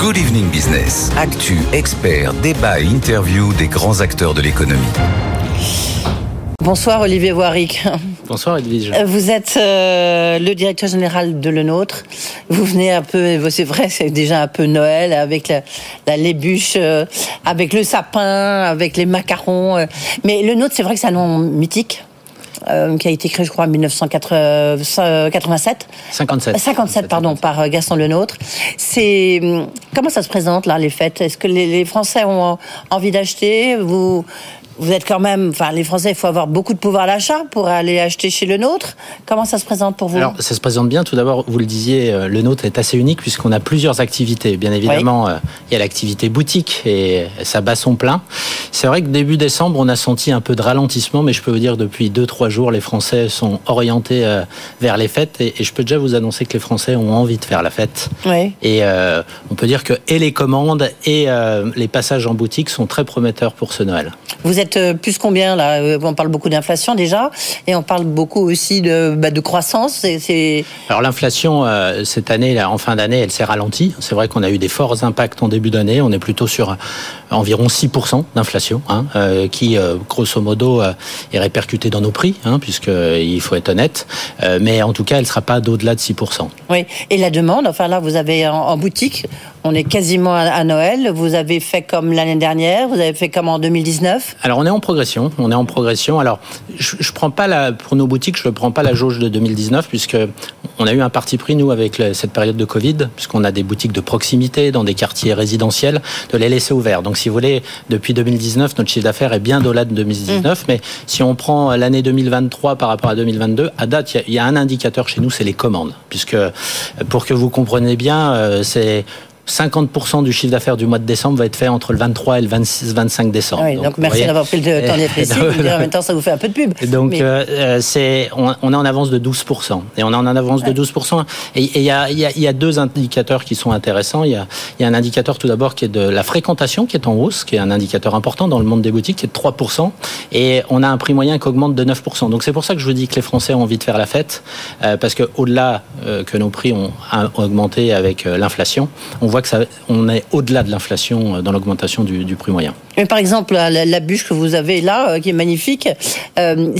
Good Evening Business. Actu, experts, débat et interview des grands acteurs de l'économie. Bonsoir Olivier Voiric. Bonsoir Edwige. Vous êtes euh, le directeur général de Le Nôtre. Vous venez un peu, c'est vrai, c'est déjà un peu Noël avec la, la lébuche, euh, avec le sapin, avec les macarons. euh. Mais Le Nôtre, c'est vrai que c'est un nom mythique. Euh, qui a été créé, je crois, en 1987. 57. 57, pardon, par euh, Gaston Lenôtre. C'est hum, comment ça se présente là les fêtes? Est-ce que les, les Français ont envie d'acheter? Vous vous êtes quand même, enfin les Français, il faut avoir beaucoup de pouvoir d'achat pour aller acheter chez le nôtre. Comment ça se présente pour vous? Alors, ça se présente bien. Tout d'abord, vous le disiez, euh, le nôtre est assez unique puisqu'on a plusieurs activités. Bien évidemment, euh, il y a l'activité boutique et ça bat son plein. C'est vrai que début décembre, on a senti un peu de ralentissement, mais je peux vous dire depuis deux, trois jours, les Français sont orientés euh, vers les fêtes et, et je peux déjà vous annoncer que les Français ont envie de faire la fête. Oui. Et euh, on peut dire que et les commandes et euh, les passages en boutique sont très prometteurs pour ce Noël. Vous êtes euh, plus combien là Euh, On parle beaucoup d'inflation déjà, et on parle beaucoup aussi de, bah, de croissance. Alors l'inflation euh, cette année, là, en fin d'année, elle s'est ralentie. C'est vrai qu'on a eu des forts impacts en début d'année. On est plutôt sur environ 6% d'inflation, hein, euh, qui euh, grosso modo est répercutée dans nos prix, hein, puisque euh, il faut être honnête. Mais en tout cas, elle sera pas d'au-delà de 6%. Oui, et la demande, enfin là, vous avez en, en boutique, on est quasiment à, Noël, vous avez fait comme l'année dernière, vous avez fait comme en 2019. Alors on est en progression, on est en progression. Alors je, je prends pas la pour nos boutiques, je ne prends pas la jauge de 2019 puisque on a eu un parti pris nous avec le- cette période de Covid puisqu'on a des boutiques de proximité dans des quartiers résidentiels de les laisser ouverts. Donc si vous voulez, depuis 2019, notre chiffre d'affaires est bien au-delà de 2019. Mais si on prend l'année 2023 par rapport à 2022, à date, il y y, a un indicateur chez nous, c'est les commandes, puisque pour que vous compreniez bien, euh, c'est 50% du chiffre d'affaires du mois de décembre va être fait entre le 23 et le 26, 25 décembre. Ah oui, donc, merci d'avoir pris le temps d'être ici. En même temps, ça vous fait un peu de pub. Donc Mais- euh, euh, c'est on, on est en avance de 12% et on est en avance de 12% et il y a, il y, a, il y a deux indicateurs qui sont intéressants. Il y a, il y a un indicateur tout d'abord qui est de la fréquentation qui est en hausse, qui est un indicateur important dans le monde des boutiques qui est de 3% et on a un prix moyen qui augmente de 9%. Donc c'est pour ça que je vous dis que les Français ont envie de faire la fête euh, parce que au-delà euh, que nos prix ont, augmenté avec l'inflation, on voit que ça on est au-delà de l'inflation euh, dans l'augmentation du, du prix moyen. Mais par exemple, la, bûche que vous avez là, euh, qui est magnifique, euh,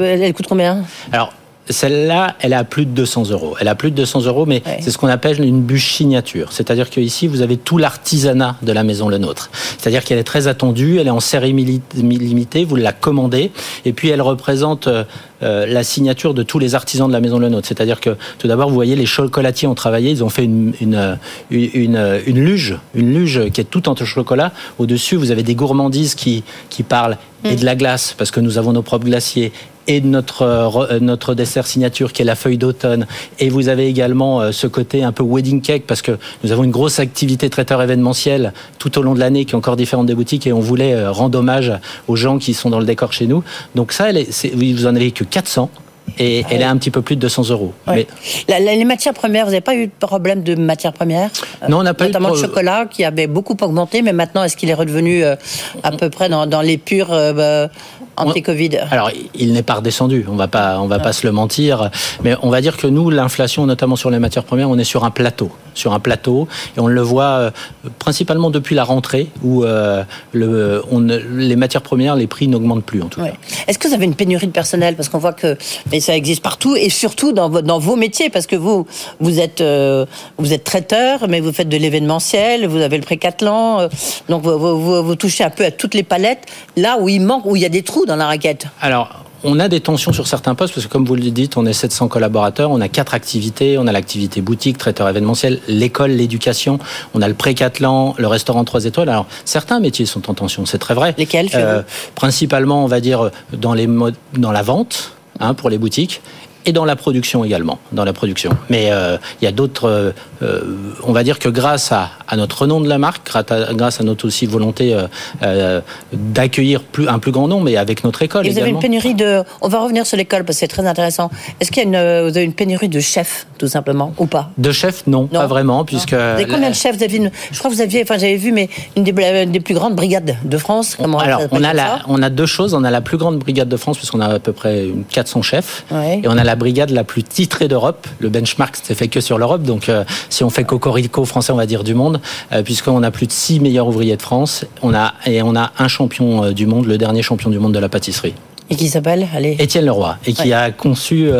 elle coûte combien? Alors, celle-là, elle a plus de 200 euros. Elle a plus de 200 euros, mais Ouais. c'est ce qu'on appelle une bûche signature. C'est-à-dire qu'ici, vous avez tout l'artisanat de la maison Le Nôtre. C'est-à-dire qu'elle est très attendue, elle est en série limitée, vous la commandez, et puis elle représente euh, euh, la signature de tous les artisans de la maison Le Nôtre. C'est-à-dire que, tout d'abord, vous voyez, les chocolatiers ont travaillé, ils ont fait une, une, une, une- une luge, une luge qui est toute en chocolat. Au-dessus, vous avez des gourmandises qui, qui parlent et de la glace, parce que nous avons nos propres glaciers, et de notre, euh, euh, notre dessert signature qui est la feuille d'automne. Et vous avez également euh, ce côté un peu wedding cake parce que nous avons une grosse activité traiteur événementiel tout au long de l'année qui est encore différente des boutiques et on voulait rendre hommage aux gens qui sont dans le décor chez nous. Donc ça, elle est- c'est- vous en avez que 400 et elle est un petit peu plus de 200 euros. Ouais. Mais Les matières premières, vous n'avez pas eu de problème de matières premières Non, on n'a pas eu de Notamment le chocolat qui avait beaucoup augmenté, mais maintenant, est-ce qu'il est redevenu à peu près dans, dans les purs euh, bah, anti-Covid Alors, il n'est pas redescendu. On va pas, on va pas se le mentir. Mais on va dire que nous, l'inflation, notamment sur les matières premières, on est sur un plateau, sur un plateau, et on le voit euh, principalement depuis la rentrée où euh, le, on, ne- les matières premières, les prix n'augmentent plus en tout Ouais. cas. Est-ce que vous avez une pénurie de personnel? Parce qu'on voit que mais ça existe partout et surtout dans, vos- dans vos métiers, parce que vous, vous êtes, euh, vous êtes traiteur, mais vous faites de l'événementiel, vous avez le précathlon, euh, donc vous, vous- vous- vous touchez un peu à toutes les palettes, là où il manque, où il y a des trous dans la raquette. Alors, on a des tensions sur certains postes parce que, comme vous le dites, on est 700 collaborateurs, on a quatre activités. On a l'activité boutique, traiteur événementiel, l'école, l'éducation. On a le précathlon, le restaurant 3 étoiles. Alors, certains métiers sont en tension, c'est très vrai. Lesquels, Euh, Principalement, on va dire, dans, les dans la vente, hein, pour les boutiques. Et dans la production également, dans la production. Mais euh, il y a d'autres. euh, euh, on va dire que grâce à, à notre nom de la marque, grâce à, notre aussi volonté euh, d'accueillir plus, un plus grand nombre, et avec notre école Et vous avez une pénurie de. On va revenir sur l'école parce que c'est très intéressant. Est-ce qu'il y a une, vous avez une pénurie de chefs, tout simplement, ou pas? De chefs, non, pas vraiment, puisque. Vous avez combien de chefs? Vous avez une, Je crois que vous aviez, enfin j'avais vu, mais une des, une des plus grandes brigades de France. Comment Alors, on a, comme la, ça? on a deux choses. On a la plus grande brigade de France, puisqu'on a à peu près une 400 chefs. Ouais. Et on a la brigade la plus titrée d'Europe. Le benchmark, c'est fait que sur l'Europe. Donc, si on fait cocorico français, on va dire du monde, puisqu'on a plus de six meilleurs ouvriers de France. On a, et on a un champion du monde, le dernier champion du monde de la pâtisserie. Et qui s'appelle? Allez. Étienne Leroy. Et qui a conçu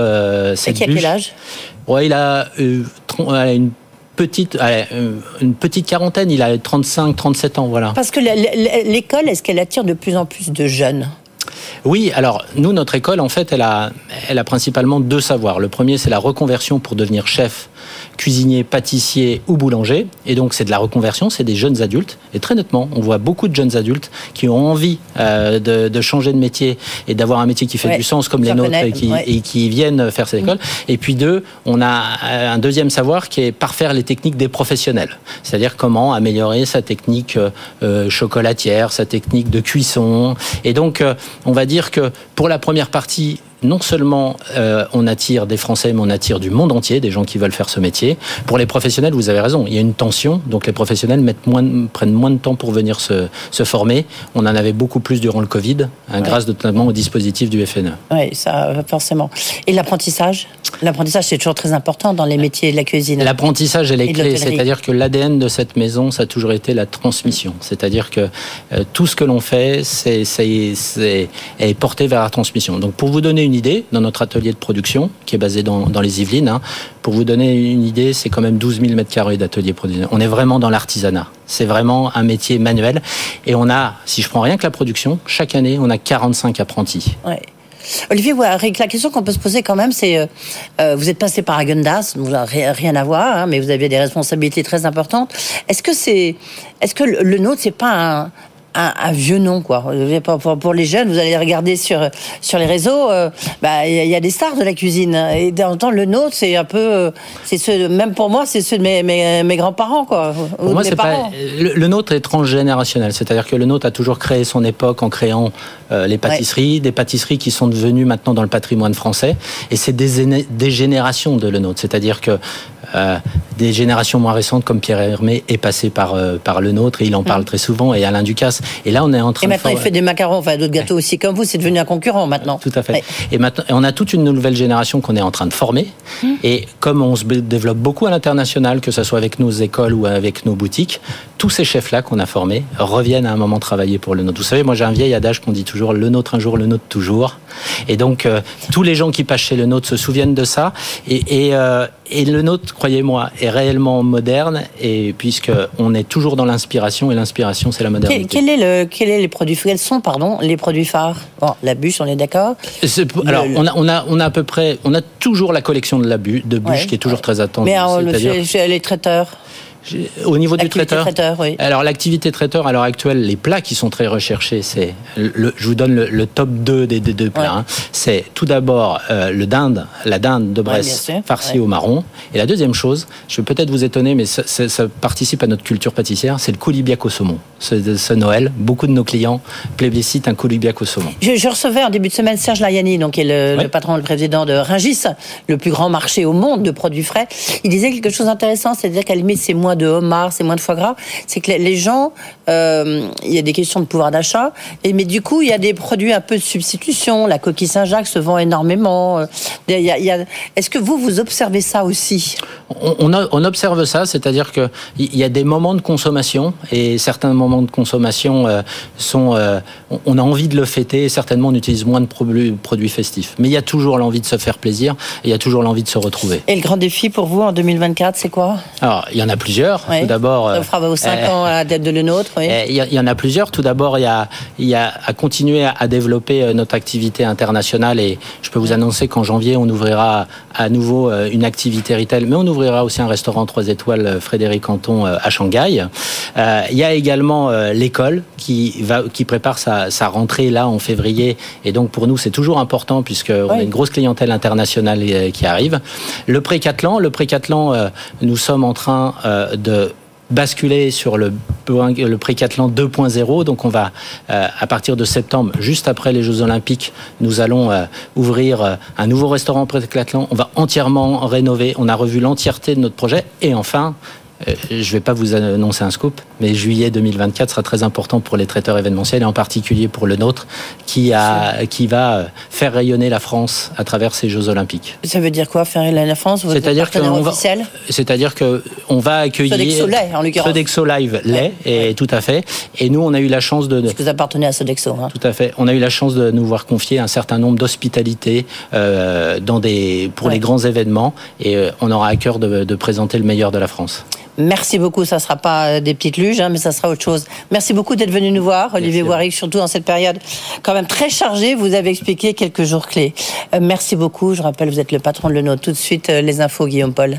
cette Et qui a quel âge? Ouais, Il a une petite, une petite quarantaine, il a 35, 37 ans, voilà. Parce que l'école, est-ce qu'elle attire de plus en plus de jeunes? Oui, alors nous, notre école, en fait, elle a, principalement deux savoirs. Le premier, c'est la reconversion pour devenir chef, cuisinier, pâtissier ou boulanger. Et donc, c'est de la reconversion, c'est des jeunes adultes. Et très nettement, on voit beaucoup de jeunes adultes qui ont envie euh, de, changer de métier et d'avoir un métier qui fait du sens comme les nôtres et qui, et qui, viennent faire cette école. Et puis deux, on a euh, un deuxième savoir qui est parfaire les techniques des professionnels. C'est-à-dire comment améliorer sa technique euh, chocolatière, sa technique de cuisson. Et donc, on va dire que pour la première partie, non seulement euh, on attire des Français, mais on attire du monde entier, des gens qui veulent faire ce métier. Pour les professionnels, vous avez raison, il y a une tension, donc les professionnels mettent moins, prennent moins de temps pour venir se, se, former. On en avait beaucoup plus durant le Covid, hein, grâce notamment au dispositif du FNE. Oui, ça, forcément. Et l'apprentissage? L'apprentissage, c'est toujours très important dans les métiers de la cuisine. L'apprentissage, elle est clé, c'est-à-dire que l'ADN de cette maison, ça a toujours été la transmission. C'est-à-dire que euh, tout ce que l'on fait, c'est, c'est, est porté vers la transmission. Donc pour vous donner une idée, dans notre atelier de production, qui est basé dans, les Yvelines, hein, pour vous donner une idée, c'est quand même 12 000 mètres carrés d'atelier production. On est vraiment dans l'artisanat. C'est vraiment un métier manuel. Et on a, si je prends rien que la production, chaque année, on a 45 apprentis. Ouais. Olivier, la question qu'on peut se poser quand même, c'est euh, euh, vous êtes passé par Agendas, vous n'avez rien à voir, hein, mais vous avez des responsabilités très importantes. Est-ce que c'est, est-ce que le nôtre, c'est pas un, un, vieux nom, quoi. Pour, les jeunes, vous allez regarder sur sur les réseaux, euh, bah il y, a des stars de la cuisine. Et le temps, le nôtre, c'est un peu, euh, c'est ceux, même pour moi, c'est ceux de mes, mes, grands-parents, quoi. Pour moi, c'est pas le, nôtre est transgénérationnel, c'est-à-dire que le nôtre a toujours créé son époque en créant euh, les pâtisseries, des pâtisseries qui sont devenues maintenant dans le patrimoine français, et c'est des, des générations de le nôtre, c'est-à-dire que euh, des générations moins récentes comme Pierre Hermé est passé par, euh, par le nôtre et il en parle mm. très souvent et Alain Ducasse. Et là, on est en train Et maintenant, il fait des macarons, enfin d'autres gâteaux aussi comme vous, c'est devenu un concurrent maintenant. Tout à fait. Et maintenant, on a toute une nouvelle génération qu'on est en train de former. Mm. Et comme on se développe beaucoup à l'international, que ce soit avec nos écoles ou avec nos boutiques, tous ces chefs-là qu'on a formés reviennent à un moment travailler pour le nôtre. Vous savez, moi j'ai un vieil adage qu'on dit toujours le nôtre un jour, le nôtre toujours. Et donc, euh, tous les gens qui passent chez le nôtre se souviennent de ça. Et, et, et le nôtre, croyez-moi, est réellement moderne, et puisque on est toujours dans l'inspiration, et l'inspiration, c'est la modernité. Quel, est le, quel est les produits, quels sont, pardon, les produits phares? Bon, la bûche, on est d'accord? Alors, on a, on a, on a à peu près, on a toujours la collection de la bûche, de bûche qui est toujours très attendue. Mais alors, les traiteurs? Au niveau du traiteur, Alors l'activité traiteur à l'heure actuelle, les plats qui sont très recherchés, c'est le, je vous donne le, top 2 des, deux plats. Hein. C'est tout d'abord euh, le dinde, la dinde de Bresse farcie au marron. Et la deuxième chose, je vais peut-être vous étonner, mais ça, participe à notre culture pâtissière, c'est le coulibiac au saumon. Ce, Noël, beaucoup de nos clients plébiscitent un coulibiac au saumon. Je, recevais en début de semaine Serge Layani, donc qui est le, patron, le président de Ringis, le plus grand marché au monde de produits frais. Il disait quelque chose d'intéressant, c'est-à-dire qu'à la limite c'est moins de homard, c'est moins de foie gras. C'est que les gens, euh, il y a des questions de pouvoir d'achat, et mais du coup, il y a des produits un peu de substitution. La coquille Saint-Jacques se vend énormément. Est-ce que vous, vous observez ça aussi? On, on, observe ça, c'est-à-dire qu'il y a des moments de consommation, et certains moments de consommation euh, sont... on a envie de le fêter, et certainement on utilise moins de produits festifs. Mais il y a toujours l'envie de se faire plaisir, et il y a toujours l'envie de se retrouver. Et le grand défi pour vous en 2024, c'est quoi? Alors, il y en a plusieurs. Tout d'abord. Ça fera vos 5 ans à la tête de le nôtre. Il y, en a plusieurs. Tout d'abord, il y a, il y a à continuer à, développer euh, notre activité internationale et je peux vous annoncer qu'en janvier, on ouvrira à nouveau euh, une activité retail, mais on ouvrira aussi un restaurant 3 étoiles euh, Frédéric Anton à Shanghai. il y a également l'école qui, va, qui prépare sa, sa, rentrée là en février et donc pour nous, c'est toujours important puisqu'on a une grosse clientèle internationale qui arrive. Le Précathlon, le Précathlon, nous sommes en train de basculer sur le, le Précathlon 2.0. Donc on va, euh, à partir de septembre, juste après les Jeux Olympiques, nous allons euh, ouvrir euh, un nouveau restaurant Précathlon. On va entièrement rénover. On a revu l'entièreté de notre projet. Et enfin, euh, je ne vais pas vous annoncer un scoop, mais juillet 2024 sera très important pour les traiteurs événementiels et en particulier pour le nôtre, qui, a, qui va faire rayonner la France à travers ces Jeux Olympiques. Ça veut dire quoi, faire rayonner la France C'est-à-dire qu'on va, c'est-à-dire que on va accueillir Sodexo Lait, en l'occurrence. Sodexo Live lait, et tout à fait. Et nous, on a eu la chance de. Parce que vous appartenez à Sodexo. Hein. Tout à fait. On a eu la chance de nous voir confier un certain nombre d'hospitalités euh, dans des pour les grands événements, et euh, on aura à cœur de, de présenter le meilleur de la France. Merci beaucoup. Ça ne sera pas des petites luges, hein, mais ça sera autre chose. Merci beaucoup d'être venu nous voir, Olivier Warwick, surtout dans cette période quand même très chargée. Vous avez expliqué quelques jours clés. Euh, merci beaucoup. Je rappelle, vous êtes le patron de Le Nôtre. Tout de suite, euh, les infos, Guillaume Paul.